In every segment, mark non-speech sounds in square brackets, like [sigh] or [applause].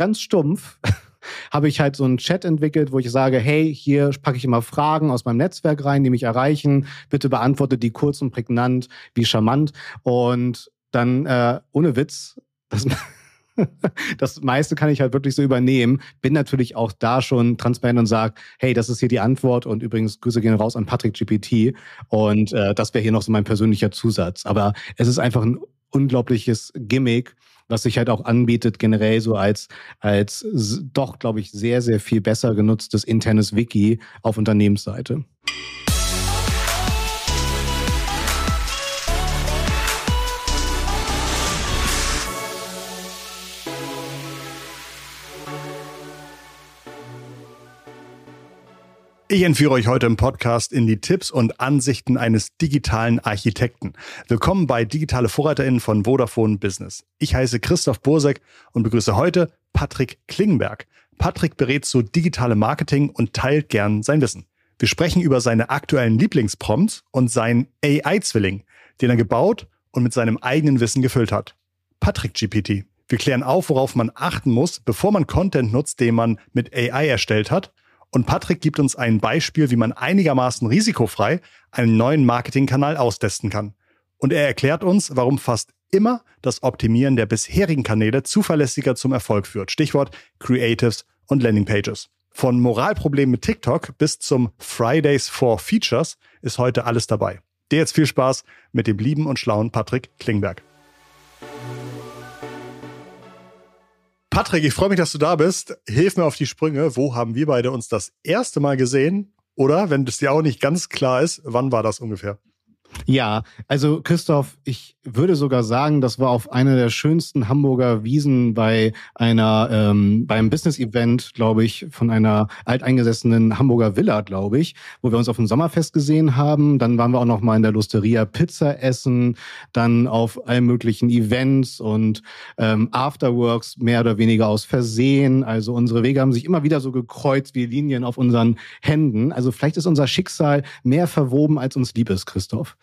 ganz stumpf [laughs] habe ich halt so einen Chat entwickelt, wo ich sage, hey, hier packe ich immer Fragen aus meinem Netzwerk rein, die mich erreichen. Bitte beantworte die kurz und prägnant, wie charmant. Und dann, äh, ohne Witz, das, [laughs] das meiste kann ich halt wirklich so übernehmen. Bin natürlich auch da schon transparent und sage, hey, das ist hier die Antwort und übrigens Grüße gehen raus an Patrick GPT und äh, das wäre hier noch so mein persönlicher Zusatz. Aber es ist einfach ein unglaubliches Gimmick, was sich halt auch anbietet, generell so als, als doch, glaube ich, sehr, sehr viel besser genutztes internes Wiki auf Unternehmensseite. Ich entführe euch heute im Podcast in die Tipps und Ansichten eines digitalen Architekten. Willkommen bei Digitale VorreiterInnen von Vodafone Business. Ich heiße Christoph Bursek und begrüße heute Patrick Klingenberg. Patrick berät zu digitale Marketing und teilt gern sein Wissen. Wir sprechen über seine aktuellen Lieblingsprompts und seinen AI-Zwilling, den er gebaut und mit seinem eigenen Wissen gefüllt hat. Patrick GPT. Wir klären auf, worauf man achten muss, bevor man Content nutzt, den man mit AI erstellt hat und Patrick gibt uns ein Beispiel, wie man einigermaßen risikofrei einen neuen Marketingkanal austesten kann. Und er erklärt uns, warum fast immer das Optimieren der bisherigen Kanäle zuverlässiger zum Erfolg führt. Stichwort Creatives und Landingpages. Von Moralproblemen mit TikTok bis zum Fridays for Features ist heute alles dabei. Dir jetzt viel Spaß mit dem lieben und schlauen Patrick Klingberg. Patrick, ich freue mich, dass du da bist. Hilf mir auf die Sprünge. Wo haben wir beide uns das erste Mal gesehen? Oder, wenn es dir auch nicht ganz klar ist, wann war das ungefähr? Ja, also Christoph, ich würde sogar sagen, das war auf einer der schönsten Hamburger Wiesen bei einer ähm, beim Business-Event, glaube ich, von einer alteingesessenen Hamburger Villa, glaube ich, wo wir uns auf dem Sommerfest gesehen haben. Dann waren wir auch noch mal in der Losteria Pizza essen, dann auf allen möglichen Events und ähm, Afterworks mehr oder weniger aus Versehen. Also unsere Wege haben sich immer wieder so gekreuzt wie Linien auf unseren Händen. Also vielleicht ist unser Schicksal mehr verwoben als uns lieb ist, Christoph.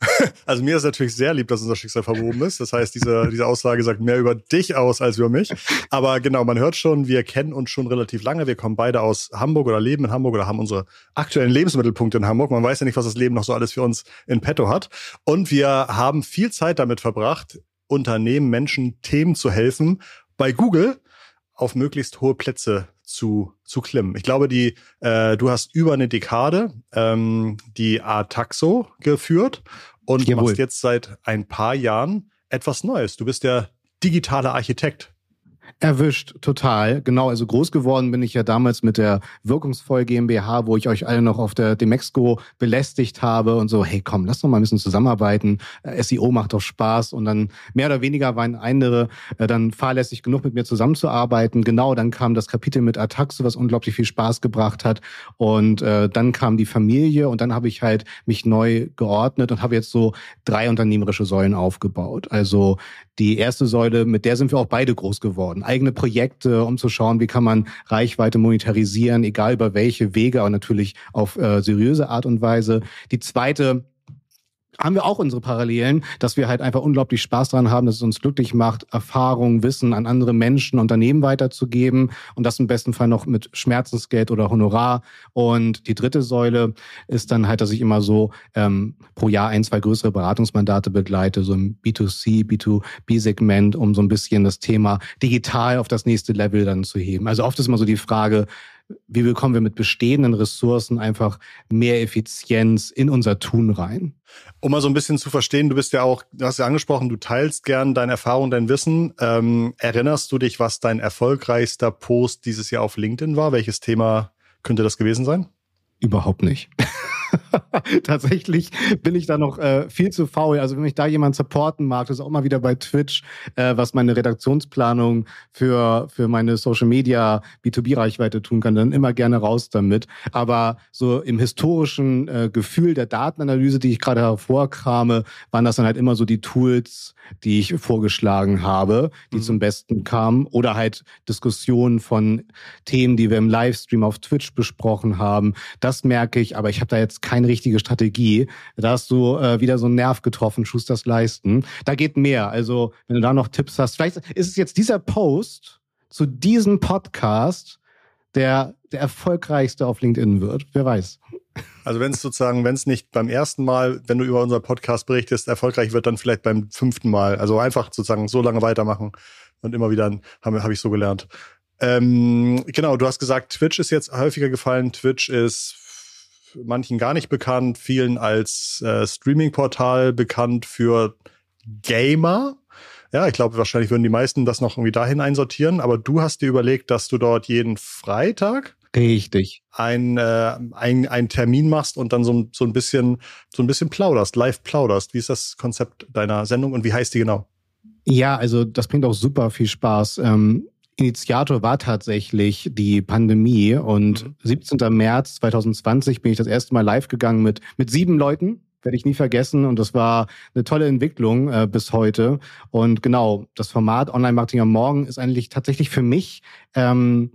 [laughs] Also mir ist natürlich sehr lieb, dass unser Schicksal verwoben ist. Das heißt, diese, diese Aussage sagt mehr über dich aus als über mich. Aber genau, man hört schon, wir kennen uns schon relativ lange. Wir kommen beide aus Hamburg oder leben in Hamburg oder haben unsere aktuellen Lebensmittelpunkte in Hamburg. Man weiß ja nicht, was das Leben noch so alles für uns in petto hat. Und wir haben viel Zeit damit verbracht, Unternehmen, Menschen, Themen zu helfen, bei Google auf möglichst hohe Plätze zu, zu klimmen. Ich glaube, die, äh, du hast über eine Dekade ähm, die Ataxo geführt und Jawohl. machst jetzt seit ein paar Jahren etwas Neues. Du bist der digitale Architekt. Erwischt, total. Genau, also groß geworden bin ich ja damals mit der Wirkungsvoll GmbH, wo ich euch alle noch auf der Demexco belästigt habe und so, hey komm, lass doch mal ein bisschen zusammenarbeiten. Äh, SEO macht doch Spaß und dann mehr oder weniger waren andere äh, dann fahrlässig genug mit mir zusammenzuarbeiten. Genau, dann kam das Kapitel mit Ataxo, was unglaublich viel Spaß gebracht hat und äh, dann kam die Familie und dann habe ich halt mich neu geordnet und habe jetzt so drei unternehmerische Säulen aufgebaut. Also die erste Säule, mit der sind wir auch beide groß geworden. Eigene Projekte, um zu schauen, wie kann man Reichweite monetarisieren, egal über welche Wege, aber natürlich auf äh, seriöse Art und Weise. Die zweite haben wir auch unsere Parallelen, dass wir halt einfach unglaublich Spaß dran haben, dass es uns glücklich macht, Erfahrung, Wissen an andere Menschen, Unternehmen weiterzugeben und das im besten Fall noch mit Schmerzensgeld oder Honorar. Und die dritte Säule ist dann halt, dass ich immer so ähm, pro Jahr ein, zwei größere Beratungsmandate begleite, so im B2C, B2B-Segment, um so ein bisschen das Thema digital auf das nächste Level dann zu heben. Also oft ist immer so die Frage, wie bekommen wir mit bestehenden Ressourcen einfach mehr Effizienz in unser Tun rein? Um mal so ein bisschen zu verstehen, du bist ja auch, du hast ja angesprochen, du teilst gern deine Erfahrung, dein Wissen. Ähm, erinnerst du dich, was dein erfolgreichster Post dieses Jahr auf LinkedIn war? Welches Thema könnte das gewesen sein? Überhaupt nicht. [laughs] Tatsächlich bin ich da noch äh, viel zu faul. Also wenn mich da jemand supporten mag, das ist auch mal wieder bei Twitch, äh, was meine Redaktionsplanung für, für meine Social Media B2B-Reichweite tun kann, dann immer gerne raus damit. Aber so im historischen äh, Gefühl der Datenanalyse, die ich gerade hervorkrame, waren das dann halt immer so die Tools, die ich vorgeschlagen habe, die mhm. zum Besten kamen. Oder halt Diskussionen von Themen, die wir im Livestream auf Twitch besprochen haben. Das merke ich, aber ich habe da jetzt keine richtige Strategie. Da hast du äh, wieder so einen Nerv getroffen, Schusters leisten. Da geht mehr. Also, wenn du da noch Tipps hast, vielleicht ist es jetzt dieser Post zu diesem Podcast der, der erfolgreichste auf LinkedIn wird. Wer weiß. Also wenn es sozusagen, wenn es nicht beim ersten Mal, wenn du über unseren Podcast berichtest, erfolgreich wird, dann vielleicht beim fünften Mal. Also einfach sozusagen so lange weitermachen und immer wieder habe hab ich so gelernt. Ähm, genau, du hast gesagt, Twitch ist jetzt häufiger gefallen. Twitch ist manchen gar nicht bekannt, vielen als äh, Streaming-Portal bekannt für Gamer. Ja, ich glaube, wahrscheinlich würden die meisten das noch irgendwie dahin einsortieren, aber du hast dir überlegt, dass du dort jeden Freitag Richtig. Ein, äh, ein, ein Termin machst und dann so, so ein bisschen so ein bisschen plauderst, live plauderst. Wie ist das Konzept deiner Sendung und wie heißt die genau? Ja, also das bringt auch super viel Spaß. Ähm, Initiator war tatsächlich die Pandemie und mhm. 17. März 2020 bin ich das erste Mal live gegangen mit, mit sieben Leuten. Werde ich nie vergessen und das war eine tolle Entwicklung äh, bis heute. Und genau, das Format Online-Marketing am Morgen ist eigentlich tatsächlich für mich ähm,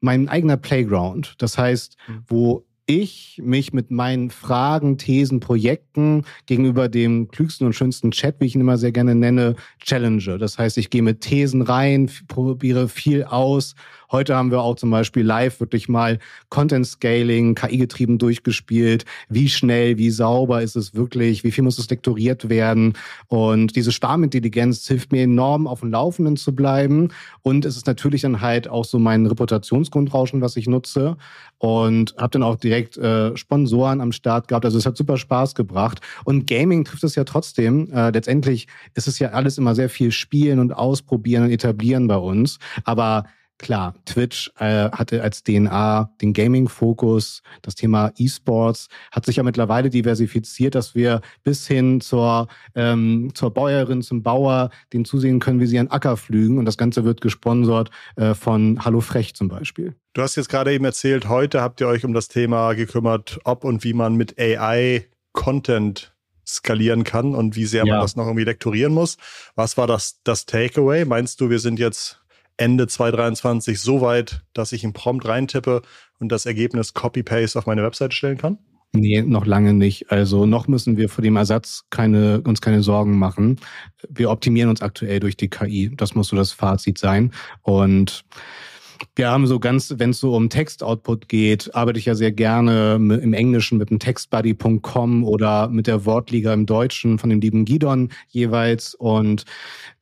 mein eigener Playground. Das heißt, mhm. wo ich mich mit meinen Fragen, Thesen, Projekten gegenüber dem klügsten und schönsten Chat, wie ich ihn immer sehr gerne nenne, challenge. Das heißt, ich gehe mit Thesen rein, probiere viel aus Heute haben wir auch zum Beispiel live wirklich mal Content Scaling, KI-getrieben durchgespielt. Wie schnell, wie sauber ist es wirklich? Wie viel muss es lektoriert werden? Und diese Schwarmintelligenz hilft mir enorm, auf dem Laufenden zu bleiben. Und es ist natürlich dann halt auch so mein Reputationsgrundrauschen, was ich nutze. Und habe dann auch direkt äh, Sponsoren am Start gehabt. Also es hat super Spaß gebracht. Und Gaming trifft es ja trotzdem. Äh, letztendlich ist es ja alles immer sehr viel Spielen und Ausprobieren und Etablieren bei uns. Aber Klar, Twitch äh, hatte als DNA den Gaming-Fokus, das Thema E-Sports hat sich ja mittlerweile diversifiziert, dass wir bis hin zur, ähm, zur Bäuerin, zum Bauer, den zusehen können, wie sie einen Acker flügen. Und das Ganze wird gesponsert äh, von Hallo Frech zum Beispiel. Du hast jetzt gerade eben erzählt, heute habt ihr euch um das Thema gekümmert, ob und wie man mit AI Content skalieren kann und wie sehr ja. man das noch irgendwie lektorieren muss. Was war das, das Takeaway? Meinst du, wir sind jetzt Ende 2023 so weit, dass ich einen Prompt reintippe und das Ergebnis Copy-Paste auf meine Website stellen kann? Nee, noch lange nicht. Also noch müssen wir vor dem Ersatz keine, uns keine Sorgen machen. Wir optimieren uns aktuell durch die KI. Das muss so das Fazit sein. Und wir haben so ganz, wenn es so um Textoutput geht, arbeite ich ja sehr gerne im Englischen mit dem textbuddy.com oder mit der Wortliga im Deutschen von dem lieben Gidon jeweils. Und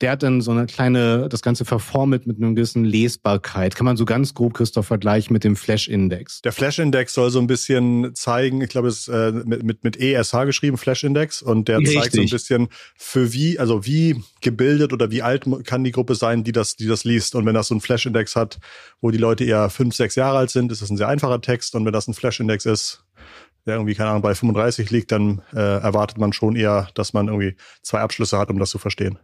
der hat dann so eine kleine, das Ganze verformelt mit einer gewissen Lesbarkeit. Kann man so ganz grob, Christoph, vergleichen mit dem Flash-Index. Der Flash-Index soll so ein bisschen zeigen, ich glaube, es ist äh, mit, mit, mit ESH geschrieben, Flash-Index, und der Richtig. zeigt so ein bisschen, für wie, also wie gebildet oder wie alt kann die Gruppe sein, die das, die das liest. Und wenn das so ein Flash-Index hat, wo die Leute eher fünf, sechs Jahre alt sind, ist das ein sehr einfacher Text. Und wenn das ein Flash-Index ist, der irgendwie, keine Ahnung, bei 35 liegt, dann äh, erwartet man schon eher, dass man irgendwie zwei Abschlüsse hat, um das zu verstehen.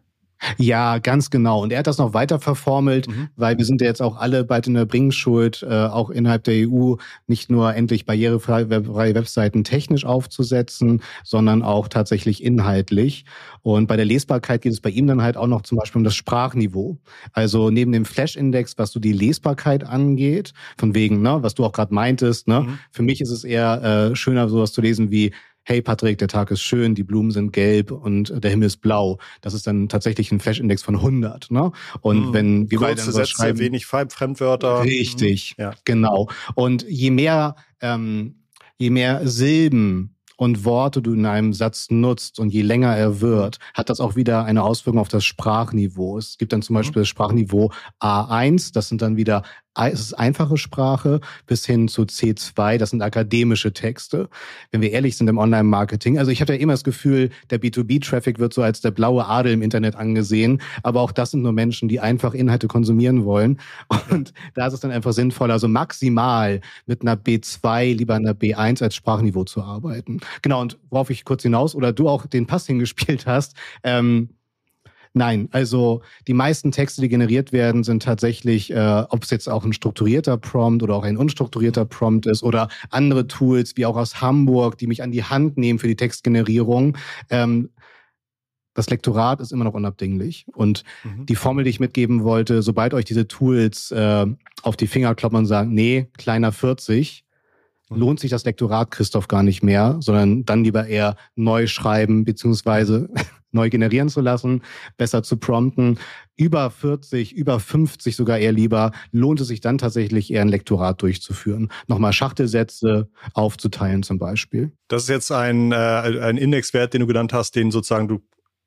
Ja, ganz genau. Und er hat das noch weiter verformelt, mhm. weil wir sind ja jetzt auch alle bald in der Bringschuld, äh, auch innerhalb der EU nicht nur endlich barrierefreie Webseiten technisch aufzusetzen, sondern auch tatsächlich inhaltlich. Und bei der Lesbarkeit geht es bei ihm dann halt auch noch zum Beispiel um das Sprachniveau. Also neben dem Flash-Index, was so die Lesbarkeit angeht, von wegen, ne, was du auch gerade meintest, ne, mhm. für mich ist es eher äh, schöner, sowas zu lesen wie hey Patrick, der Tag ist schön, die Blumen sind gelb und der Himmel ist blau. Das ist dann tatsächlich ein Flash-Index von 100. Ne? Und hm. wenn wir beide dann so schreiben, wenig Fremdwörter. Richtig, hm. ja. genau. Und je mehr, ähm, je mehr Silben und Worte du in einem Satz nutzt und je länger er wird, hat das auch wieder eine Auswirkung auf das Sprachniveau. Es gibt dann zum mhm. Beispiel das Sprachniveau A1, das sind dann wieder es ist einfache Sprache bis hin zu C2, das sind akademische Texte. Wenn wir ehrlich sind im Online-Marketing, also ich habe ja immer das Gefühl, der B2B-Traffic wird so als der blaue Adel im Internet angesehen, aber auch das sind nur Menschen, die einfach Inhalte konsumieren wollen. Und da ist es dann einfach sinnvoll, also maximal mit einer B2, lieber einer B1 als Sprachniveau zu arbeiten. Genau, und worauf ich kurz hinaus oder du auch den Pass hingespielt hast, ähm, Nein, also die meisten Texte, die generiert werden, sind tatsächlich, äh, ob es jetzt auch ein strukturierter Prompt oder auch ein unstrukturierter Prompt ist oder andere Tools, wie auch aus Hamburg, die mich an die Hand nehmen für die Textgenerierung. Ähm, das Lektorat ist immer noch unabdinglich. Und mhm. die Formel, die ich mitgeben wollte, sobald euch diese Tools äh, auf die Finger kloppen und sagen, nee, kleiner 40, mhm. Lohnt sich das Lektorat, Christoph, gar nicht mehr, sondern dann lieber eher neu schreiben, beziehungsweise [laughs] neu generieren zu lassen, besser zu prompten. Über 40, über 50 sogar eher lieber, lohnt es sich dann tatsächlich eher ein Lektorat durchzuführen. Nochmal Schachtelsätze aufzuteilen zum Beispiel. Das ist jetzt ein, äh, ein Indexwert, den du genannt hast, den sozusagen du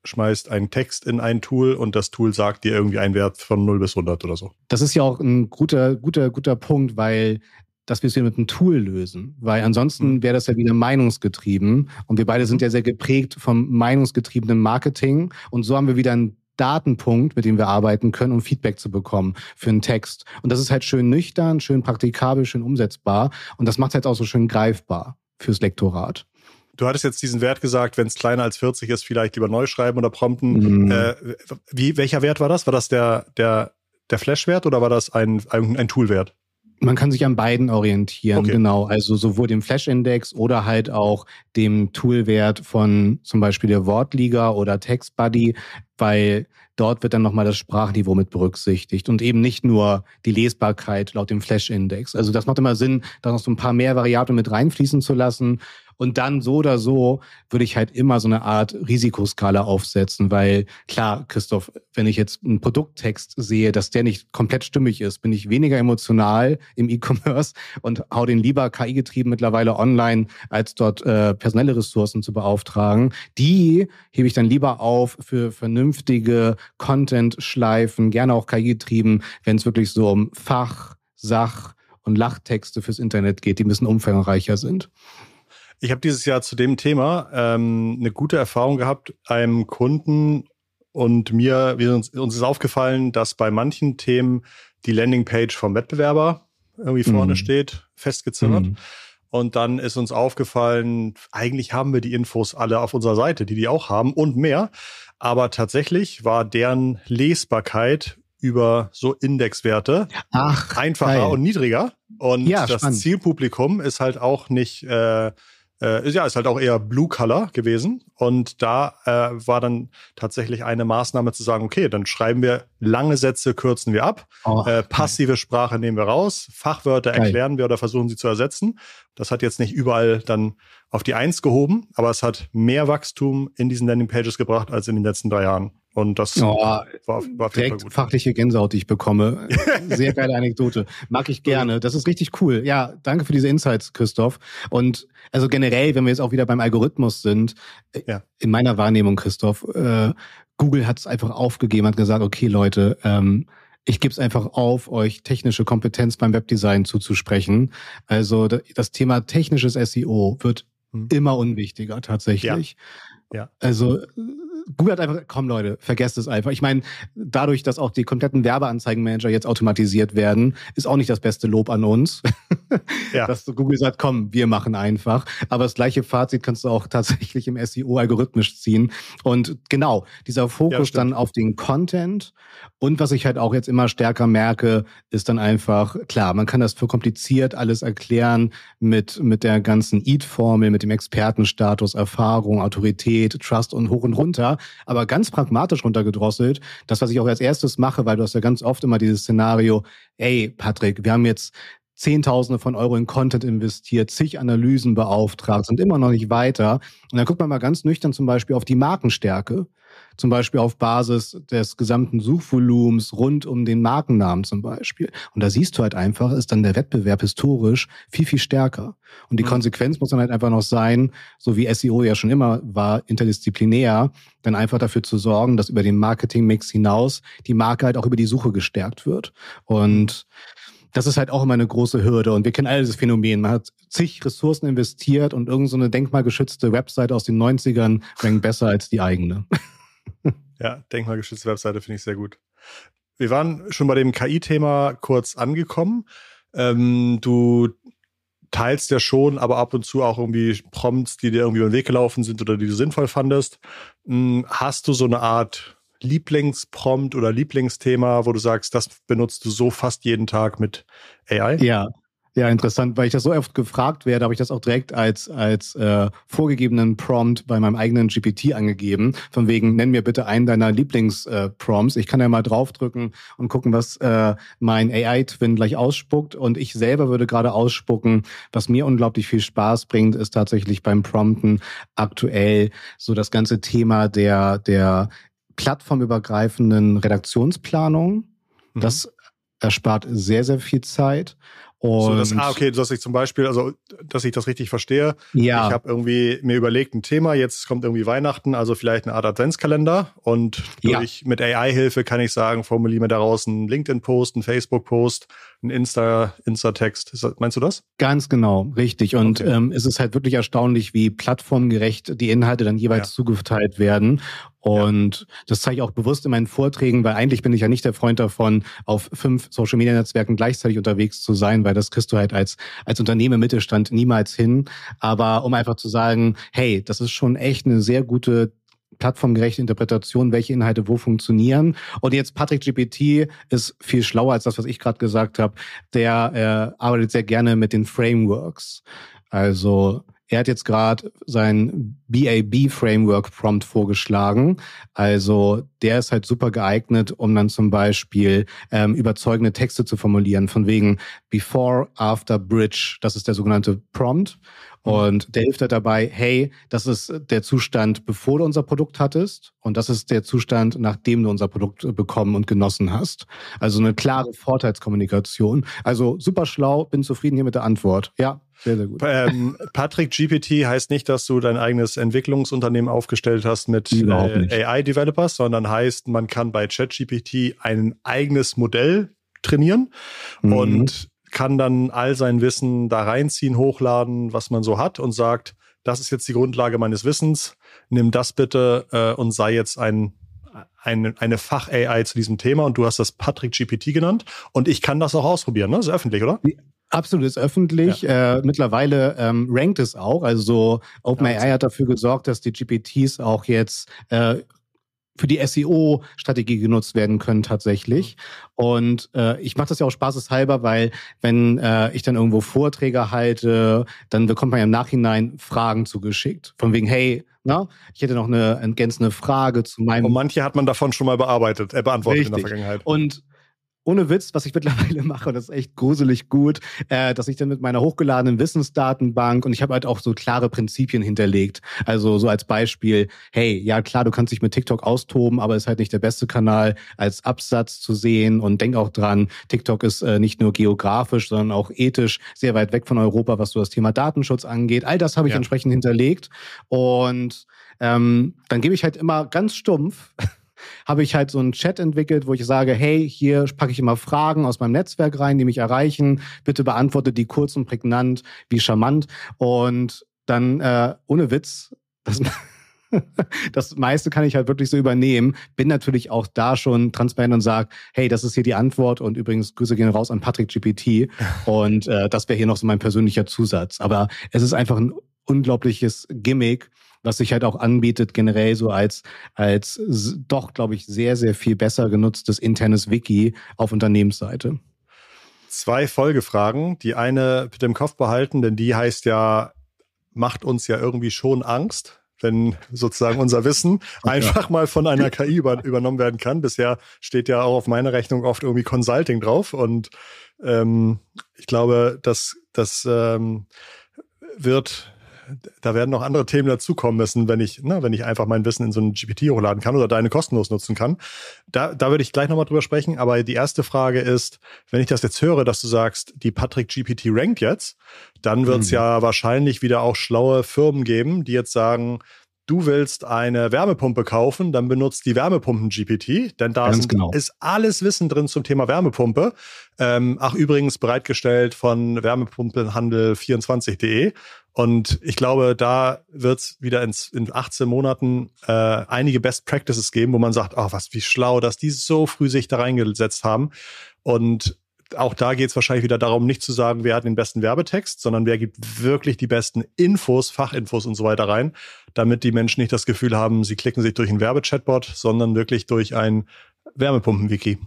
schmeißt einen Text in ein Tool und das Tool sagt dir irgendwie einen Wert von 0 bis 100 oder so. Das ist ja auch ein guter, guter, guter Punkt, weil dass wir es mit einem Tool lösen, weil ansonsten mhm. wäre das ja wieder meinungsgetrieben und wir beide sind ja sehr geprägt vom meinungsgetriebenen Marketing und so haben wir wieder einen Datenpunkt, mit dem wir arbeiten können, um Feedback zu bekommen für einen Text. Und das ist halt schön nüchtern, schön praktikabel, schön umsetzbar und das macht es halt auch so schön greifbar fürs Lektorat. Du hattest jetzt diesen Wert gesagt, wenn es kleiner als 40 ist, vielleicht lieber neu schreiben oder prompten. Mhm. Äh, wie, welcher Wert war das? War das der, der, der Flash-Wert oder war das ein, ein, ein Tool-Wert? Man kann sich an beiden orientieren, okay. genau. Also sowohl dem Flash-Index oder halt auch dem Toolwert von zum Beispiel der Wortliga oder TextBuddy, weil dort wird dann nochmal das Sprachniveau mit berücksichtigt und eben nicht nur die Lesbarkeit laut dem Flash-Index. Also das macht immer Sinn, da noch so ein paar mehr Variablen mit reinfließen zu lassen und dann so oder so würde ich halt immer so eine Art Risikoskala aufsetzen, weil klar, Christoph, wenn ich jetzt einen Produkttext sehe, dass der nicht komplett stimmig ist, bin ich weniger emotional im E-Commerce und hau den lieber KI-getrieben mittlerweile online, als dort äh, personelle Ressourcen zu beauftragen. Die hebe ich dann lieber auf für vernünftige Content-Schleifen, gerne auch KI-getrieben, wenn es wirklich so um Fach, Sach und Lachtexte fürs Internet geht, die ein bisschen umfangreicher sind. Ich habe dieses Jahr zu dem Thema ähm, eine gute Erfahrung gehabt, einem Kunden und mir, wir uns, uns ist aufgefallen, dass bei manchen Themen die Landingpage vom Wettbewerber irgendwie vorne mm. steht, festgezimmert. Mm. Und dann ist uns aufgefallen, eigentlich haben wir die Infos alle auf unserer Seite, die die auch haben und mehr. Aber tatsächlich war deren Lesbarkeit über so Indexwerte Ach, einfacher geil. und niedriger. Und ja, das spannend. Zielpublikum ist halt auch nicht äh, äh, ja, ist halt auch eher Blue Color gewesen. Und da äh, war dann tatsächlich eine Maßnahme zu sagen, okay, dann schreiben wir lange Sätze, kürzen wir ab, oh, äh, passive geil. Sprache nehmen wir raus, Fachwörter geil. erklären wir oder versuchen sie zu ersetzen. Das hat jetzt nicht überall dann auf die Eins gehoben, aber es hat mehr Wachstum in diesen Landing Pages gebracht als in den letzten drei Jahren. Und das oh, war, war direkt gut. fachliche Gänsehaut, die ich bekomme. [laughs] Sehr geile Anekdote. Mag ich gerne. Das ist richtig cool. Ja, danke für diese Insights, Christoph. Und also generell, wenn wir jetzt auch wieder beim Algorithmus sind, äh, ja. in meiner Wahrnehmung, Christoph, äh, Google hat es einfach aufgegeben, hat gesagt, okay, Leute, ähm, ich gebe es einfach auf, euch technische Kompetenz beim Webdesign zuzusprechen. Also das Thema technisches SEO wird hm. immer unwichtiger tatsächlich. Ja. ja. Also Google hat einfach, komm Leute, vergesst es einfach. Ich meine, dadurch, dass auch die kompletten Werbeanzeigenmanager jetzt automatisiert werden, ist auch nicht das beste Lob an uns. [laughs] ja. Dass Google sagt, komm, wir machen einfach. Aber das gleiche Fazit kannst du auch [laughs] tatsächlich im SEO algorithmisch ziehen. Und genau, dieser Fokus ja, dann auf den Content und was ich halt auch jetzt immer stärker merke, ist dann einfach, klar, man kann das für kompliziert alles erklären mit, mit der ganzen EAT-Formel, mit dem Expertenstatus, Erfahrung, Autorität, Trust und hoch und runter aber ganz pragmatisch runtergedrosselt. Das, was ich auch als erstes mache, weil du hast ja ganz oft immer dieses Szenario, ey, Patrick, wir haben jetzt Zehntausende von Euro in Content investiert, zig Analysen beauftragt, sind immer noch nicht weiter. Und dann guckt man mal ganz nüchtern zum Beispiel auf die Markenstärke zum Beispiel auf Basis des gesamten Suchvolumens rund um den Markennamen zum Beispiel. Und da siehst du halt einfach, ist dann der Wettbewerb historisch viel, viel stärker. Und die mhm. Konsequenz muss dann halt einfach noch sein, so wie SEO ja schon immer war, interdisziplinär, dann einfach dafür zu sorgen, dass über den Marketingmix hinaus die Marke halt auch über die Suche gestärkt wird. Und das ist halt auch immer eine große Hürde. Und wir kennen alle dieses Phänomen. Man hat zig Ressourcen investiert und irgendeine so denkmalgeschützte Website aus den 90ern rankt besser als die eigene. [laughs] Ja, denkmalgeschützte Webseite finde ich sehr gut. Wir waren schon bei dem KI-Thema kurz angekommen. Ähm, du teilst ja schon, aber ab und zu auch irgendwie Prompts, die dir irgendwie über den Weg gelaufen sind oder die du sinnvoll fandest. Hm, hast du so eine Art Lieblingsprompt oder Lieblingsthema, wo du sagst, das benutzt du so fast jeden Tag mit AI? Ja, Ja, interessant, weil ich das so oft gefragt werde, habe ich das auch direkt als, als äh, vorgegebenen Prompt bei meinem eigenen GPT angegeben. Von wegen, nenn mir bitte einen deiner Lieblingsprompts. Äh, ich kann ja mal draufdrücken und gucken, was äh, mein AI-Twin gleich ausspuckt. Und ich selber würde gerade ausspucken, was mir unglaublich viel Spaß bringt, ist tatsächlich beim Prompten aktuell so das ganze Thema der, der plattformübergreifenden Redaktionsplanung. Mhm. Das erspart sehr, sehr viel Zeit. Und so, das, ah, okay, dass ich zum Beispiel, also dass ich das richtig verstehe. Ja. Ich habe irgendwie mir überlegt, ein Thema, jetzt kommt irgendwie Weihnachten, also vielleicht eine Art Adventskalender. Und durch ja. mit AI-Hilfe kann ich sagen, formuliere mir daraus einen LinkedIn-Post, einen Facebook-Post, einen Insta, Insta-Text. Meinst du das? Ganz genau, richtig. Und okay. ähm, es ist halt wirklich erstaunlich, wie plattformgerecht die Inhalte dann jeweils ja. zugeteilt werden. Und ja. das zeige ich auch bewusst in meinen Vorträgen, weil eigentlich bin ich ja nicht der Freund davon, auf fünf Social Media Netzwerken gleichzeitig unterwegs zu sein, weil das kriegst du halt als, als Unternehmen Mittelstand niemals hin. Aber um einfach zu sagen, hey, das ist schon echt eine sehr gute plattformgerechte Interpretation, welche Inhalte wo funktionieren. Und jetzt Patrick GPT ist viel schlauer als das, was ich gerade gesagt habe. Der äh, arbeitet sehr gerne mit den Frameworks. Also er hat jetzt gerade sein BAB-Framework Prompt vorgeschlagen. Also der ist halt super geeignet, um dann zum Beispiel ähm, überzeugende Texte zu formulieren, von wegen Before, After, Bridge. Das ist der sogenannte Prompt. Mhm. Und der hilft halt dabei, hey, das ist der Zustand, bevor du unser Produkt hattest. Und das ist der Zustand, nachdem du unser Produkt bekommen und genossen hast. Also eine klare Vorteilskommunikation. Also super schlau, bin zufrieden hier mit der Antwort. Ja, sehr, sehr gut. Ähm, Patrick GPT heißt nicht, dass du dein eigenes Entwicklungsunternehmen aufgestellt hast mit äh, AI-Developers, sondern heißt, man kann bei ChatGPT ein eigenes Modell trainieren mhm. und kann dann all sein Wissen da reinziehen, hochladen, was man so hat und sagt, das ist jetzt die Grundlage meines Wissens, nimm das bitte äh, und sei jetzt ein eine, eine Fach-AI zu diesem Thema und du hast das Patrick GPT genannt und ich kann das auch ausprobieren, ne? Das ist öffentlich, oder? Absolut ist öffentlich. Ja. Äh, mittlerweile ähm, rankt es auch. Also so OpenAI hat dafür gesorgt, dass die GPTs auch jetzt äh, für die SEO-Strategie genutzt werden können tatsächlich. Und äh, ich mache das ja auch spaßeshalber, weil wenn äh, ich dann irgendwo Vorträge halte, dann bekommt man ja im Nachhinein Fragen zugeschickt. Von wegen, hey, na, ich hätte noch eine ergänzende Frage zu meinem. Und manche hat man davon schon mal bearbeitet, äh, beantwortet Richtig. in der Vergangenheit. Und ohne Witz, was ich [laughs] mittlerweile mache, das ist echt gruselig gut, äh, dass ich dann mit meiner hochgeladenen Wissensdatenbank und ich habe halt auch so klare Prinzipien hinterlegt. Also so als Beispiel, hey, ja klar, du kannst dich mit TikTok austoben, aber ist halt nicht der beste Kanal als Absatz zu sehen und denk auch dran, TikTok ist äh, nicht nur geografisch, sondern auch ethisch sehr weit weg von Europa, was so das Thema Datenschutz angeht. All das habe ich ja. entsprechend hinterlegt und ähm, dann gebe ich halt immer ganz stumpf habe ich halt so einen Chat entwickelt, wo ich sage, hey, hier packe ich immer Fragen aus meinem Netzwerk rein, die mich erreichen. Bitte beantworte die kurz und prägnant, wie charmant. Und dann, äh, ohne Witz, das, [laughs] das meiste kann ich halt wirklich so übernehmen. Bin natürlich auch da schon transparent und sage, hey, das ist hier die Antwort und übrigens Grüße gehen raus an Patrick GPT [laughs] und äh, das wäre hier noch so mein persönlicher Zusatz. Aber es ist einfach ein unglaubliches Gimmick, was sich halt auch anbietet, generell so als, als doch, glaube ich, sehr, sehr viel besser genutztes internes Wiki auf Unternehmensseite. Zwei Folgefragen. Die eine mit dem Kopf behalten, denn die heißt ja, macht uns ja irgendwie schon Angst, wenn sozusagen unser Wissen [laughs] einfach mal von einer KI über, übernommen werden kann. Bisher steht ja auch auf meiner Rechnung oft irgendwie Consulting drauf und ähm, ich glaube, dass das ähm, wird da werden noch andere Themen dazukommen müssen, wenn ich, ne, wenn ich einfach mein Wissen in so einen GPT hochladen kann oder deine kostenlos nutzen kann. Da, da würde ich gleich nochmal drüber sprechen. Aber die erste Frage ist, wenn ich das jetzt höre, dass du sagst, die Patrick GPT rankt jetzt, dann wird es mhm. ja wahrscheinlich wieder auch schlaue Firmen geben, die jetzt sagen, du willst eine Wärmepumpe kaufen, dann benutzt die Wärmepumpen-GPT, denn da sind, genau. ist alles Wissen drin zum Thema Wärmepumpe. Ähm, ach, übrigens bereitgestellt von Wärmepumpenhandel24.de. Und ich glaube, da wird es wieder ins, in 18 Monaten äh, einige Best Practices geben, wo man sagt, oh, was, wie schlau, dass die so früh sich da reingesetzt haben. Und auch da geht es wahrscheinlich wieder darum, nicht zu sagen, wer hat den besten Werbetext, sondern wer gibt wirklich die besten Infos, Fachinfos und so weiter rein, damit die Menschen nicht das Gefühl haben, sie klicken sich durch ein Werbechatbot, sondern wirklich durch ein Wärmepumpen-Wiki.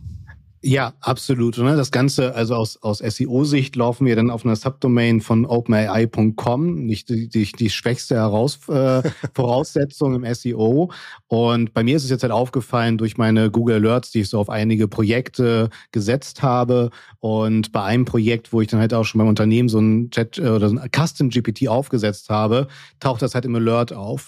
Ja, absolut. Ne? Das Ganze, also aus, aus SEO-Sicht laufen wir dann auf einer Subdomain von openai.com, nicht die, die, die schwächste Heraus, äh, [laughs] Voraussetzung im SEO. Und bei mir ist es jetzt halt aufgefallen durch meine Google Alerts, die ich so auf einige Projekte gesetzt habe. Und bei einem Projekt, wo ich dann halt auch schon beim Unternehmen so ein Jet äh, oder so ein Custom GPT aufgesetzt habe, taucht das halt im Alert auf.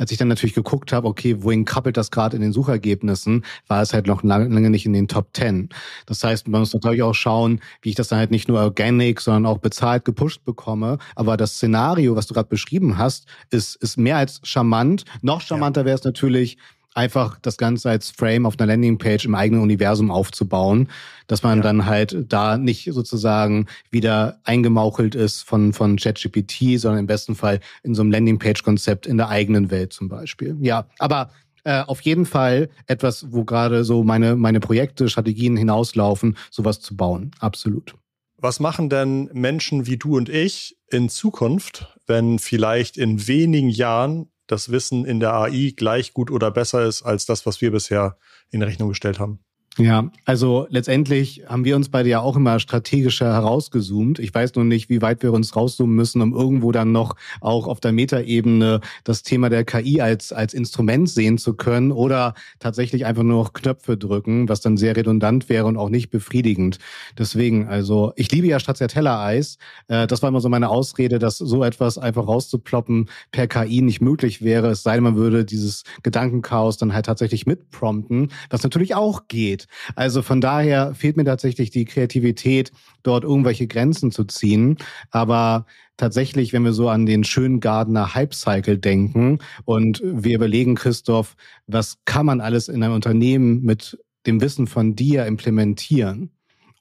Als ich dann natürlich geguckt habe, okay, wohin krabbelt das gerade in den Suchergebnissen, war es halt noch lange nicht in den Top 10. Das heißt, man muss natürlich auch schauen, wie ich das dann halt nicht nur organic, sondern auch bezahlt gepusht bekomme. Aber das Szenario, was du gerade beschrieben hast, ist, ist mehr als charmant. Noch charmanter ja. wäre es natürlich, einfach das Ganze als Frame auf einer Landingpage im eigenen Universum aufzubauen, dass man ja. dann halt da nicht sozusagen wieder eingemauchelt ist von, von ChatGPT, sondern im besten Fall in so einem Landingpage-Konzept in der eigenen Welt zum Beispiel. Ja, aber äh, auf jeden Fall etwas, wo gerade so meine, meine Projekte, Strategien hinauslaufen, sowas zu bauen. Absolut. Was machen denn Menschen wie du und ich in Zukunft, wenn vielleicht in wenigen Jahren das Wissen in der AI gleich gut oder besser ist als das, was wir bisher in Rechnung gestellt haben? Ja, also letztendlich haben wir uns beide ja auch immer strategischer herausgezoomt. Ich weiß nur nicht, wie weit wir uns rauszoomen müssen, um irgendwo dann noch auch auf der Metaebene das Thema der KI als, als Instrument sehen zu können oder tatsächlich einfach nur noch Knöpfe drücken, was dann sehr redundant wäre und auch nicht befriedigend. Deswegen, also ich liebe ja Stracciatella-Eis. Äh, das war immer so meine Ausrede, dass so etwas einfach rauszuploppen per KI nicht möglich wäre, es sei denn, man würde dieses Gedankenchaos dann halt tatsächlich mitprompten, was natürlich auch geht geht. Also von daher fehlt mir tatsächlich die Kreativität, dort irgendwelche Grenzen zu ziehen. Aber tatsächlich, wenn wir so an den schönen Gardener Hype Cycle denken und wir überlegen, Christoph, was kann man alles in einem Unternehmen mit dem Wissen von dir implementieren?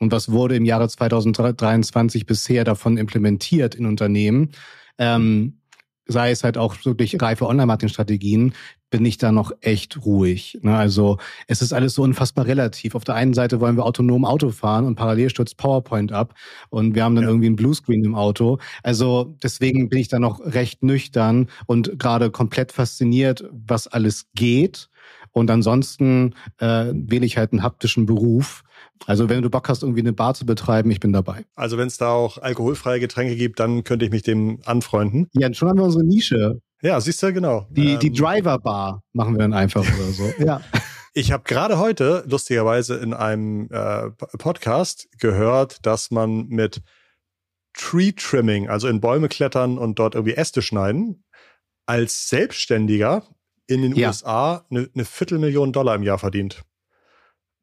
Und was wurde im Jahre 2023 bisher davon implementiert in Unternehmen? Ähm, sei es halt auch wirklich reife Online-Marketing-Strategien, bin ich da noch echt ruhig. Ne? Also es ist alles so unfassbar relativ. Auf der einen Seite wollen wir autonom Auto fahren und parallel stürzt PowerPoint ab und wir haben dann ja. irgendwie ein Bluescreen im Auto. Also deswegen bin ich da noch recht nüchtern und gerade komplett fasziniert, was alles geht. Und ansonsten äh, wähle ich halt einen haptischen Beruf also wenn du Bock hast, irgendwie eine Bar zu betreiben, ich bin dabei. Also wenn es da auch alkoholfreie Getränke gibt, dann könnte ich mich dem anfreunden. Ja, schon haben wir unsere Nische. Ja, siehst du, genau. Die, ähm, die Driver Bar machen wir dann einfach oder so. [laughs] Ja. Ich habe gerade heute lustigerweise in einem äh, Podcast gehört, dass man mit Tree Trimming, also in Bäume klettern und dort irgendwie Äste schneiden, als Selbstständiger in den ja. USA eine, eine Viertelmillion Dollar im Jahr verdient.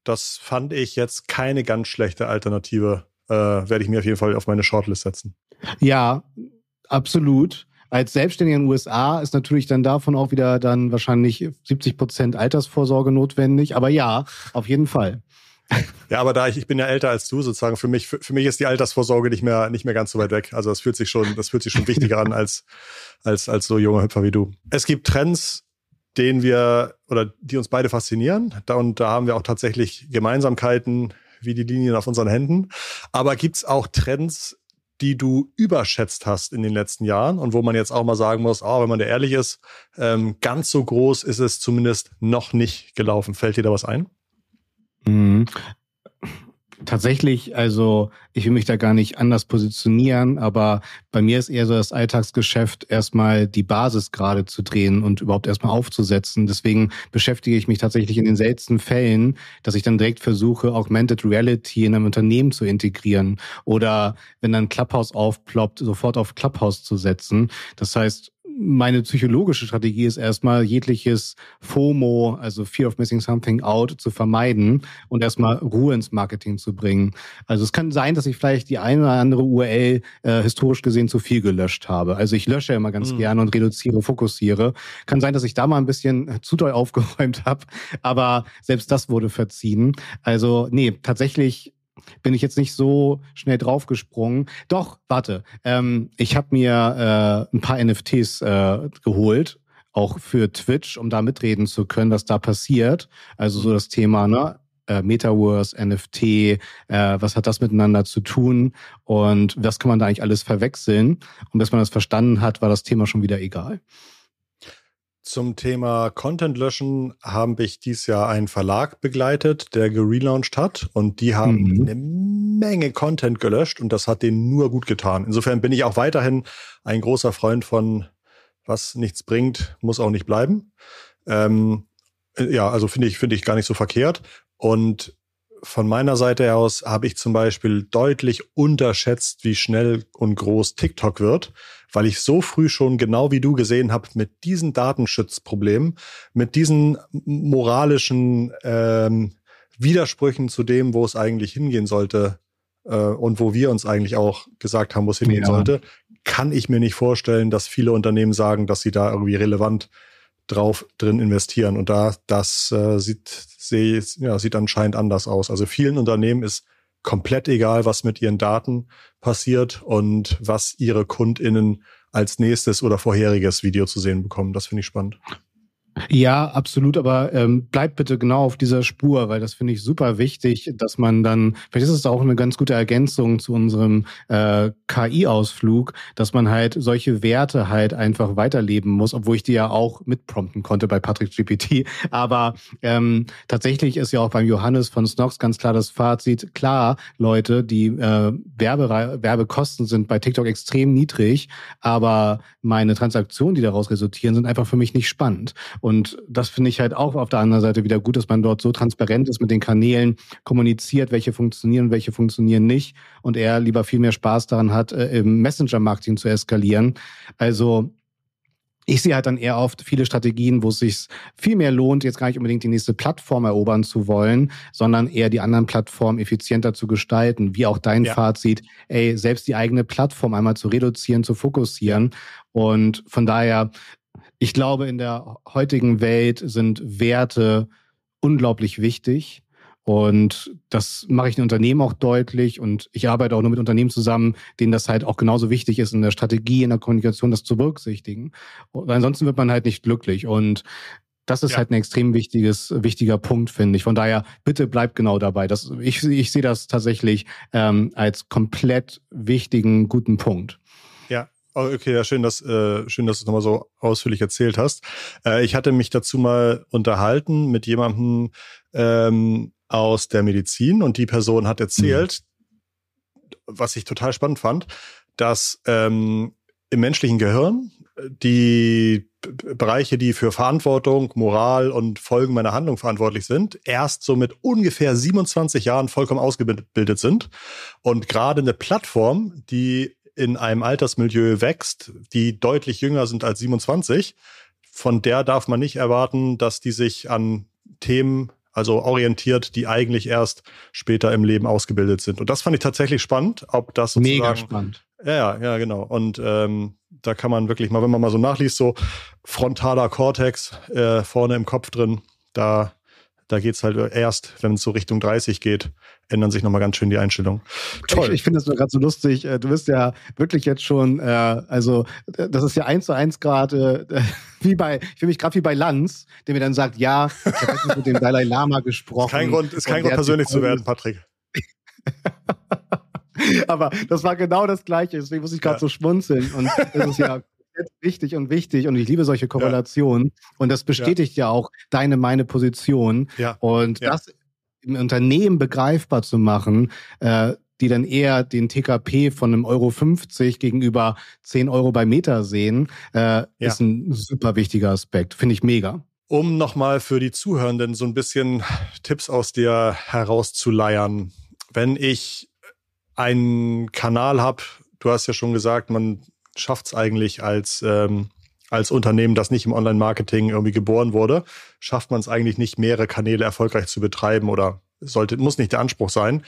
Das fand ich jetzt keine ganz schlechte Alternative. Äh, werde ich mir auf jeden Fall auf meine Shortlist setzen. Ja, absolut. Als Selbstständiger in den USA ist natürlich dann davon auch wieder dann wahrscheinlich 70 Prozent Altersvorsorge notwendig. Aber ja, auf jeden Fall. [laughs] Ja, aber da ich, ich bin ja älter als du sozusagen, für mich, für, für, mich ist die Altersvorsorge nicht mehr, nicht mehr ganz so weit weg. Also das fühlt sich schon, das fühlt sich schon wichtiger an als, als, als so junge Hüpfer wie du. Es gibt Trends, den wir oder die uns beide faszinieren. Da, und da haben wir auch tatsächlich Gemeinsamkeiten wie die Linien auf unseren Händen. Aber gibt's auch Trends, die du überschätzt hast in den letzten Jahren und wo man jetzt auch mal sagen muss, oh, wenn man da ehrlich ist, ähm, ganz so groß ist es zumindest noch nicht gelaufen. Fällt dir da was ein? Mhm. Tatsächlich, also ich will mich da gar nicht anders positionieren, aber bei mir ist eher so das Alltagsgeschäft, erstmal die Basis gerade zu drehen und überhaupt erstmal aufzusetzen. Deswegen beschäftige ich mich tatsächlich in den seltensten Fällen, dass ich dann direkt versuche, Augmented Reality in einem Unternehmen zu integrieren oder wenn dann Clubhouse aufploppt, sofort auf Clubhouse zu setzen. Das heißt, meine psychologische Strategie ist erstmal jegliches FOMO, also Fear of Missing Something Out, zu vermeiden und erstmal Ruhe ins Marketing zu bringen. Also es kann sein, dass ich vielleicht die eine oder andere URL äh, historisch gesehen zu viel gelöscht habe. Also ich lösche immer ganz mhm. gerne und reduziere, fokussiere. Kann sein, dass ich da mal ein bisschen [laughs] zu doll aufgeräumt habe, aber selbst das wurde verziehen. Also nee, tatsächlich bin ich jetzt nicht so schnell draufgesprungen. Doch, warte, ähm, ich habe mir äh, ein paar NFTs äh, geholt, auch für Twitch, um da mitreden zu können, was da passiert. Also so das Thema, ne? Äh, Metaverse, NFT, äh, was hat das miteinander zu tun und was kann man da eigentlich alles verwechseln? Und bis man das verstanden hat, war das Thema schon wieder egal. Zum Thema Content löschen habe ich dieses Jahr einen Verlag begleitet, der gelauncht hat und die haben mhm. eine Menge Content gelöscht und das hat denen nur gut getan. Insofern bin ich auch weiterhin ein großer Freund von was nichts bringt, muss auch nicht bleiben. Ähm, ja, also finde ich, finde ich gar nicht so verkehrt. Und von meiner Seite aus habe ich zum Beispiel deutlich unterschätzt, wie schnell und groß TikTok wird, weil ich so früh schon genau wie du gesehen habe, mit diesen Datenschutzproblemen, mit diesen moralischen ähm, Widersprüchen zu dem, wo es eigentlich hingehen sollte äh, und wo wir uns eigentlich auch gesagt haben, wo es hingehen ja. sollte, kann ich mir nicht vorstellen, dass viele Unternehmen sagen, dass sie da irgendwie relevant drauf drin investieren. Und da das äh, sieht, seh, ja, sieht anscheinend anders aus. Also vielen Unternehmen ist komplett egal, was mit ihren Daten passiert und was ihre KundInnen als nächstes oder vorheriges Video zu sehen bekommen. Das finde ich spannend. Ja, absolut, aber ähm, bleibt bitte genau auf dieser Spur, weil das finde ich super wichtig, dass man dann, vielleicht ist es auch eine ganz gute Ergänzung zu unserem äh, KI-Ausflug, dass man halt solche Werte halt einfach weiterleben muss, obwohl ich die ja auch mitprompten konnte bei Patrick GPT. Aber ähm, tatsächlich ist ja auch beim Johannes von Snox ganz klar das Fazit, klar, Leute, die äh, Werbe Werbekosten sind bei TikTok extrem niedrig, aber meine Transaktionen, die daraus resultieren, sind einfach für mich nicht spannend. Und das finde ich halt auch auf der anderen Seite wieder gut, dass man dort so transparent ist mit den Kanälen, kommuniziert, welche funktionieren, welche funktionieren nicht und er lieber viel mehr Spaß daran hat, äh, im Messenger-Marketing zu eskalieren. Also ich sehe halt dann eher oft viele Strategien, wo es sich viel mehr lohnt, jetzt gar nicht unbedingt die nächste Plattform erobern zu wollen, sondern eher die anderen Plattformen effizienter zu gestalten. Wie auch dein ja. Fazit, ey, selbst die eigene Plattform einmal zu reduzieren, zu fokussieren. Und von daher ich glaube, in der heutigen Welt sind Werte unglaublich wichtig. Und das mache ich in Unternehmen auch deutlich. Und ich arbeite auch nur mit Unternehmen zusammen, denen das halt auch genauso wichtig ist, in der Strategie, in der Kommunikation das zu berücksichtigen. Und ansonsten wird man halt nicht glücklich. Und das ist ja. halt ein extrem wichtiges, wichtiger Punkt, finde ich. Von daher, bitte bleibt genau dabei. Das, ich, ich sehe das tatsächlich ähm, als komplett wichtigen, guten Punkt. Oh, okay, ja, schön, dass, äh, schön, dass du es nochmal so ausführlich erzählt hast. Äh, ich hatte mich dazu mal unterhalten mit jemandem ähm, aus der Medizin und die Person hat erzählt, mhm. was ich total spannend fand, dass ähm, im menschlichen Gehirn die Bereiche, die für Verantwortung, Moral und Folgen meiner Handlung verantwortlich sind, erst so mit ungefähr 27 Jahren vollkommen ausgebildet sind. Und gerade eine Plattform, die in einem Altersmilieu wächst, die deutlich jünger sind als 27, von der darf man nicht erwarten, dass die sich an Themen also orientiert, die eigentlich erst später im Leben ausgebildet sind. Und das fand ich tatsächlich spannend, ob das sozusagen, Mega spannend. Ja, ja, genau. Und ähm, da kann man wirklich mal, wenn man mal so nachliest, so frontaler Cortex äh, vorne im Kopf drin, da da geht's halt erst, wenn es so Richtung 30 geht, ändern sich nochmal ganz schön die Einstellungen. Toll. Ich, ich finde das gerade so lustig. Äh, du bist ja wirklich jetzt schon, äh, also das ist ja eins zu eins gerade, äh, [laughs] wie bei, ich fühle mich gerade wie bei Lanz, der mir dann sagt, ja, ich habe jetzt mit dem Dalai Lama gesprochen. Ist kein Grund, ist kein Grund persönlich zu werden, Patrick. [laughs] Aber das war genau das Gleiche, deswegen muss ich gerade ja. so schmunzeln. Und das ist ja richtig und wichtig und ich liebe solche Korrelationen. Ja. Und das bestätigt ja. ja. auch deine, meine Position. Ja. Und das im Unternehmen begreifbar zu machen, äh, die dann eher den TKP von einem Euro 50 gegenüber 10 Euro bei Meter sehen, äh, ist ein super wichtiger Aspekt. Finde ich mega. Um nochmal für die Zuhörenden so ein bisschen Tipps aus dir herauszuleiern. Wenn ich einen Kanal habe, du hast ja schon gesagt, man schafft es eigentlich als, ähm, als Unternehmen, das nicht im Online-Marketing irgendwie geboren wurde, schafft man es eigentlich nicht, mehrere Kanäle erfolgreich zu betreiben oder sollte, muss nicht der Anspruch sein.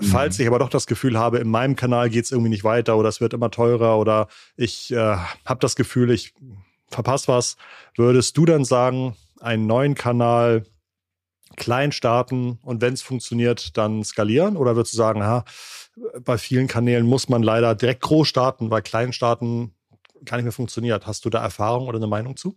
Mhm. Falls ich aber doch das Gefühl habe, in meinem Kanal geht es irgendwie nicht weiter oder es wird immer teurer oder ich äh, habe das Gefühl, ich verpasse was, würdest du dann sagen, einen neuen Kanal klein starten und wenn es funktioniert, dann skalieren? Oder würdest du sagen, ha, bei vielen Kanälen muss man leider direkt groß starten, weil klein starten gar nicht mehr funktioniert. Hast du da Erfahrung oder eine Meinung zu?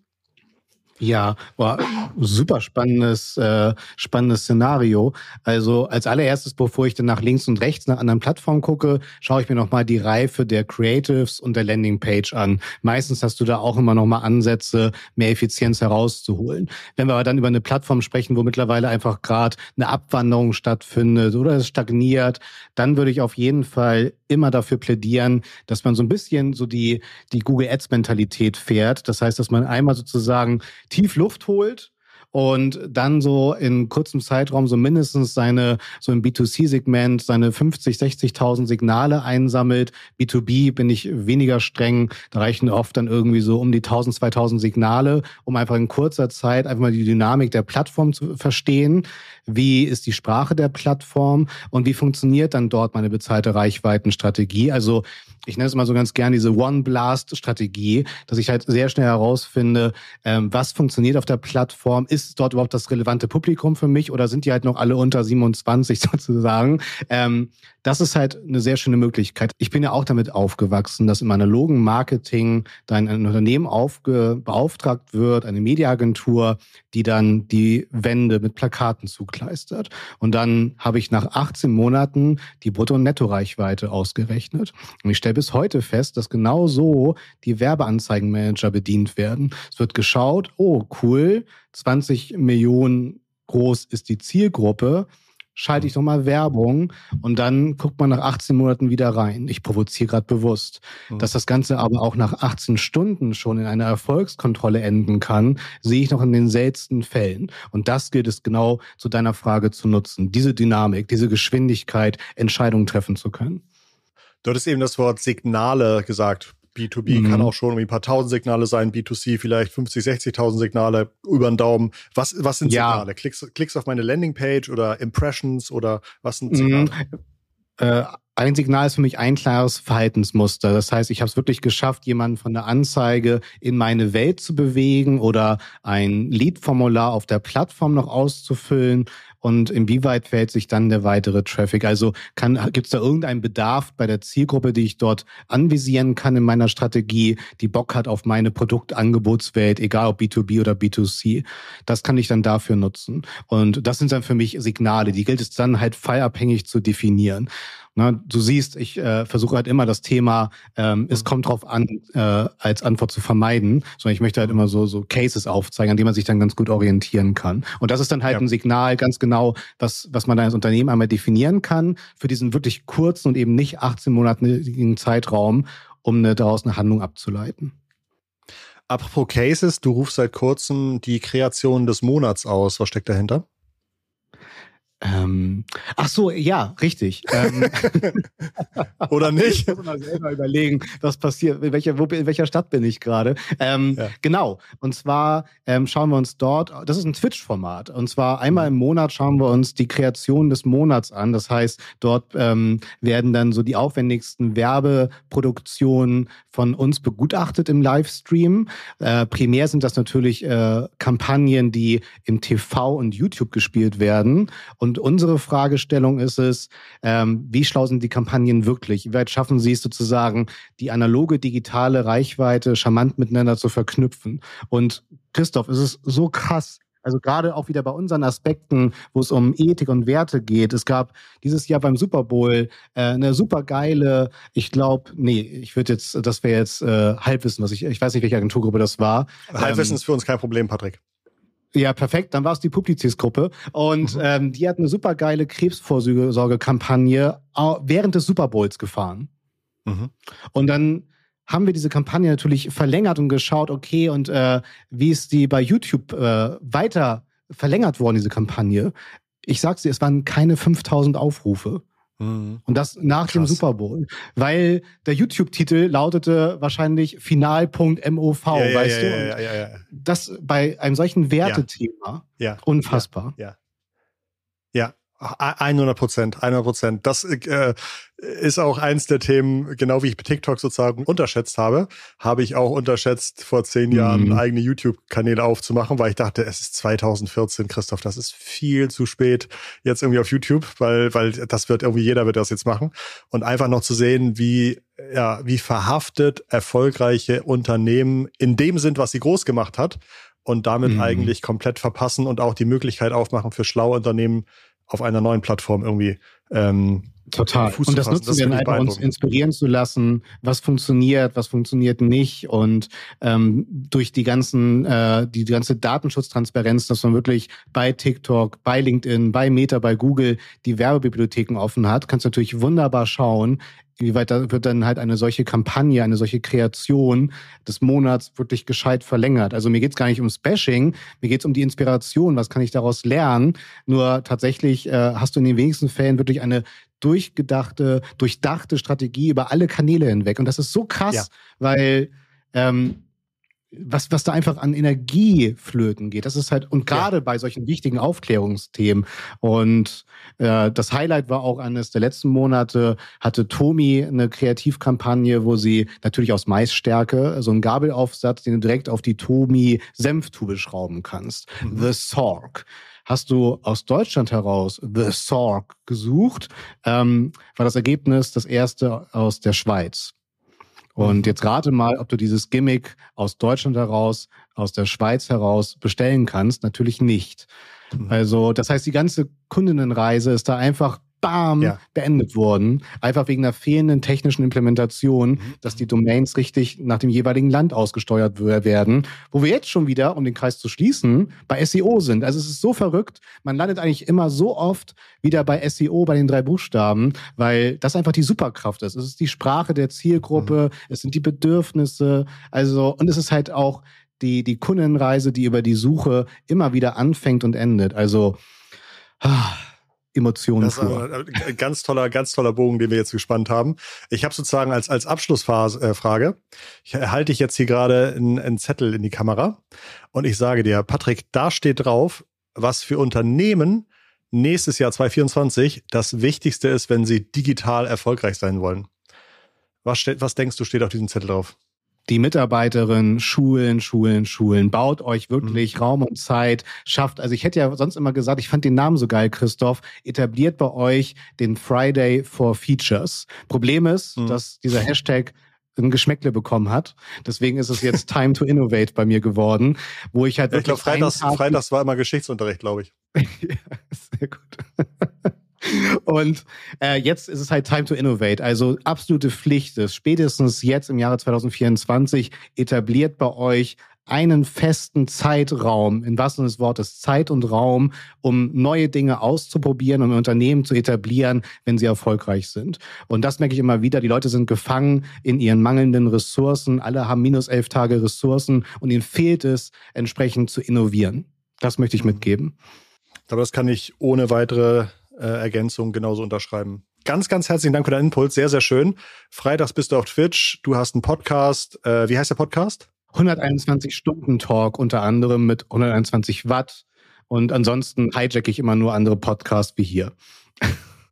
Ja, boah, super spannendes, äh, spannendes Szenario. Also als allererstes, bevor ich dann nach links und rechts nach anderen Plattformen gucke, schaue ich mir nochmal die Reife der Creatives und der Landingpage an. Meistens hast du da auch immer nochmal Ansätze, mehr Effizienz herauszuholen. Wenn wir aber dann über eine Plattform sprechen, wo mittlerweile einfach gerade eine Abwanderung stattfindet oder es stagniert, dann würde ich auf jeden Fall immer dafür plädieren, dass man so ein bisschen so die, die Google Ads Mentalität fährt. Das heißt, dass man einmal sozusagen tief Luft holt und dann so in kurzem Zeitraum so mindestens seine, so im B2C-Segment, seine 50, 60.000 Signale einsammelt. B2B bin ich weniger streng. Da reichen oft dann irgendwie so um die 1000, 2000 Signale, um einfach in kurzer Zeit einfach mal die Dynamik der Plattform zu verstehen. Wie ist die Sprache der Plattform und wie funktioniert dann dort meine bezahlte Reichweitenstrategie? Also ich nenne es mal so ganz gern diese One-Blast-Strategie, dass ich halt sehr schnell herausfinde, ähm, was funktioniert auf der Plattform, ist dort überhaupt das relevante Publikum für mich oder sind die halt noch alle unter 27 [laughs] sozusagen? Ähm, das ist halt eine sehr schöne Möglichkeit. Ich bin ja auch damit aufgewachsen, dass im analogen Marketing dann ein Unternehmen aufge beauftragt wird, eine Mediaagentur, die dann die Wände mit Plakaten zugleistert. Und dann habe ich nach 18 Monaten die Brutto- und Nettoreichweite ausgerechnet. Und ich stelle bis heute fest, dass genau so die Werbeanzeigenmanager bedient werden. Es wird geschaut, oh cool, 20 Millionen groß ist die Zielgruppe schalte ich nochmal Werbung und dann guckt man nach 18 Monaten wieder rein. Ich provoziere gerade bewusst. Mhm. Dass das Ganze aber auch nach 18 Stunden schon in einer Erfolgskontrolle enden kann, sehe ich noch in den seltensten Fällen. Und das gilt es genau zu deiner Frage zu nutzen. Diese Dynamik, diese Geschwindigkeit, Entscheidungen treffen zu können. Du hattest eben das Wort Signale gesagt. B2B mhm. kann auch schon irgendwie ein paar tausend Signale sein, B2C vielleicht 50, 60.000 Signale über den Daumen. Was, was sind ja. Signale? Klicks, Klicks auf meine Landingpage oder Impressions oder was sind Signale? Mhm. Äh, ein Signal ist für mich ein klares Verhaltensmuster. Das heißt, ich habe es wirklich geschafft, jemanden von der Anzeige in meine Welt zu bewegen oder ein Lead-Formular auf der Plattform noch auszufüllen und inwieweit fällt sich dann der weitere Traffic? Also gibt es da irgendeinen Bedarf bei der Zielgruppe, die ich dort anvisieren kann in meiner Strategie, die Bock hat auf meine Produktangebotswelt, egal ob B2B oder B2C? Das kann ich dann dafür nutzen. Und das sind dann für mich Signale, die gilt es dann halt fallabhängig zu definieren. Na, du siehst, ich äh, versuche halt immer das Thema, ähm, es kommt drauf an, äh, als Antwort zu vermeiden, sondern ich möchte halt immer so, so Cases aufzeigen, an denen man sich dann ganz gut orientieren kann. Und das ist dann halt ja. ein Signal ganz genau, was, was man als Unternehmen einmal definieren kann für diesen wirklich kurzen und eben nicht 18 monatigen Zeitraum, um eine, daraus eine Handlung abzuleiten. Apropos Cases, du rufst seit kurzem die Kreation des Monats aus. Was steckt dahinter? Ähm, ach so, ja, richtig. Ähm, [laughs] Oder nicht? Ich muss mal selber überlegen, was passiert, in welcher, wo, in welcher Stadt bin ich gerade. Ähm, ja. Genau. Und zwar ähm, schauen wir uns dort, das ist ein Twitch-Format. Und zwar einmal im Monat schauen wir uns die Kreation des Monats an. Das heißt, dort ähm, werden dann so die aufwendigsten Werbeproduktionen von uns begutachtet im Livestream. Äh, primär sind das natürlich äh, Kampagnen, die im TV und YouTube gespielt werden. Und und unsere Fragestellung ist es, ähm, wie schlau sind die Kampagnen wirklich? Wie weit schaffen sie es sozusagen, die analoge, digitale Reichweite charmant miteinander zu verknüpfen? Und Christoph, es ist so krass, also gerade auch wieder bei unseren Aspekten, wo es um Ethik und Werte geht. Es gab dieses Jahr beim Super Bowl äh, eine super geile, ich glaube, nee, ich würde jetzt, das wäre jetzt äh, Halbwissen, was ich, ich weiß nicht, welche Agenturgruppe das war. Halbwissen ähm, ist für uns kein Problem, Patrick. Ja, perfekt. Dann war es die Publicis-Gruppe. Und mhm. ähm, die hat eine super geile Krebsvorsorgekampagne während des Super Bowls gefahren. Mhm. Und dann haben wir diese Kampagne natürlich verlängert und geschaut, okay, und äh, wie ist die bei YouTube äh, weiter verlängert worden, diese Kampagne? Ich sag's dir, es waren keine 5000 Aufrufe. Mhm. Und das nach Krass. dem Super Bowl. Weil der YouTube-Titel lautete wahrscheinlich Final.mov, ja, ja, weißt ja, du? Ja, ja, ja, Das bei einem solchen Wertethema unfassbar. Ja. Ja. 100 Prozent, 100 Prozent. Das äh, ist auch eins der Themen, genau wie ich TikTok sozusagen unterschätzt habe, habe ich auch unterschätzt, vor zehn Jahren mhm. eigene YouTube-Kanäle aufzumachen, weil ich dachte, es ist 2014, Christoph, das ist viel zu spät jetzt irgendwie auf YouTube, weil, weil das wird irgendwie jeder wird das jetzt machen. Und einfach noch zu sehen, wie, ja, wie verhaftet erfolgreiche Unternehmen in dem sind, was sie groß gemacht hat und damit mhm. eigentlich komplett verpassen und auch die Möglichkeit aufmachen für schlaue Unternehmen auf einer neuen Plattform irgendwie ähm, Total. Fuß und das nutzen das wir dann einfach, uns inspirieren zu lassen, was funktioniert, was funktioniert nicht. Und ähm, durch die ganzen, äh, die, die ganze Datenschutztransparenz, dass man wirklich bei TikTok, bei LinkedIn, bei Meta, bei Google die Werbebibliotheken offen hat, kannst du natürlich wunderbar schauen, Inwieweit da wird dann halt eine solche Kampagne, eine solche Kreation des Monats wirklich gescheit verlängert? Also mir geht's gar nicht ums Bashing, mir geht's um die Inspiration, was kann ich daraus lernen? Nur tatsächlich äh, hast du in den wenigsten Fällen wirklich eine durchgedachte, durchdachte Strategie über alle Kanäle hinweg. Und das ist so krass, ja. weil ähm, was, was da einfach an Energie flöten geht. Das ist halt, und gerade ja. bei solchen wichtigen Aufklärungsthemen. Und äh, das Highlight war auch eines der letzten Monate, hatte Tomi eine Kreativkampagne, wo sie natürlich aus Maisstärke so einen Gabelaufsatz, den du direkt auf die Tomi-Senftube schrauben kannst. Mhm. The Sorg hast du aus Deutschland heraus The Sorg gesucht, ähm, war das Ergebnis das erste aus der Schweiz. Und mhm. jetzt rate mal, ob du dieses Gimmick aus Deutschland heraus, aus der Schweiz heraus bestellen kannst. Natürlich nicht. Mhm. Also, das heißt, die ganze Kundinnenreise ist da einfach bam, ja. beendet worden. Einfach wegen einer fehlenden technischen Implementation, mhm. dass die Domains richtig nach dem jeweiligen Land ausgesteuert werden. Wo wir jetzt schon wieder, um den Kreis zu schließen, bei SEO sind. Also es ist so verrückt. Man landet eigentlich immer so oft wieder bei SEO, bei den drei Buchstaben, weil das einfach die Superkraft ist. Es ist die Sprache der Zielgruppe, mhm. es sind die Bedürfnisse. Also, und es ist halt auch die, die Kundenreise, die über die Suche immer wieder anfängt und endet. Also, ah, Emotionen das pur. Ein ganz toller, ganz toller Bogen, den wir jetzt gespannt haben. Ich habe sozusagen als, als Abschlussfrage, äh, ich erhalte ich jetzt hier gerade einen, einen Zettel in die Kamera und ich sage dir, Patrick, da steht drauf, was für Unternehmen nächstes Jahr 2024 das Wichtigste ist, wenn sie digital erfolgreich sein wollen. Was, was denkst du, steht auf diesem Zettel drauf? Die Mitarbeiterin, Schulen, Schulen, Schulen. Baut euch wirklich mhm. Raum und Zeit, schafft, also ich hätte ja sonst immer gesagt, ich fand den Namen so geil, Christoph, etabliert bei euch den Friday for Features. Problem ist, mhm. dass dieser Hashtag ein Geschmäckle bekommen hat. Deswegen ist es jetzt [laughs] Time to Innovate bei mir geworden, wo ich halt wirklich. Ich glaube, Freitags, Freitags war immer Geschichtsunterricht, glaube ich. [laughs] ja, sehr gut. Und äh, jetzt ist es halt Time to Innovate. Also absolute Pflicht ist, spätestens jetzt im Jahre 2024 etabliert bei euch einen festen Zeitraum, in was des Wortes Zeit und Raum, um neue Dinge auszuprobieren, um Unternehmen zu etablieren, wenn sie erfolgreich sind. Und das merke ich immer wieder. Die Leute sind gefangen in ihren mangelnden Ressourcen. Alle haben minus elf Tage Ressourcen und ihnen fehlt es, entsprechend zu innovieren. Das möchte ich mhm. mitgeben. Aber das kann ich ohne weitere äh, Ergänzung genauso unterschreiben. Ganz, ganz herzlichen Dank für deinen Impuls. Sehr, sehr schön. Freitags bist du auf Twitch. Du hast einen Podcast. Äh, wie heißt der Podcast? 121 Stunden Talk unter anderem mit 121 Watt. Und ansonsten hijack ich immer nur andere Podcasts wie hier.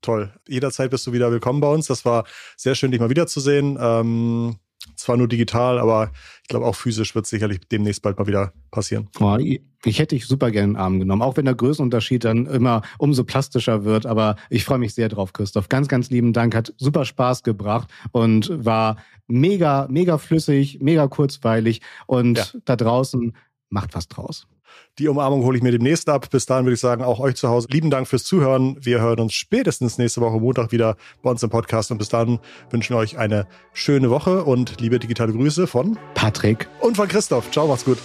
Toll. Jederzeit bist du wieder willkommen bei uns. Das war sehr schön, dich mal wiederzusehen. Ähm, zwar nur digital, aber ich glaube auch physisch wird sicherlich demnächst bald mal wieder passieren. Oh, ich hätte dich super gerne in den Arm genommen, auch wenn der Größenunterschied dann immer umso plastischer wird. Aber ich freue mich sehr drauf, Christoph. Ganz, ganz lieben Dank. Hat super Spaß gebracht und war mega, mega flüssig, mega kurzweilig. Und ja. da draußen macht was draus. Die Umarmung hole ich mir demnächst ab. Bis dahin würde ich sagen, auch euch zu Hause lieben Dank fürs Zuhören. Wir hören uns spätestens nächste Woche Montag wieder bei uns im Podcast. Und bis dahin wünschen wir euch eine schöne Woche und liebe digitale Grüße von Patrick und von Christoph. Ciao, macht's gut.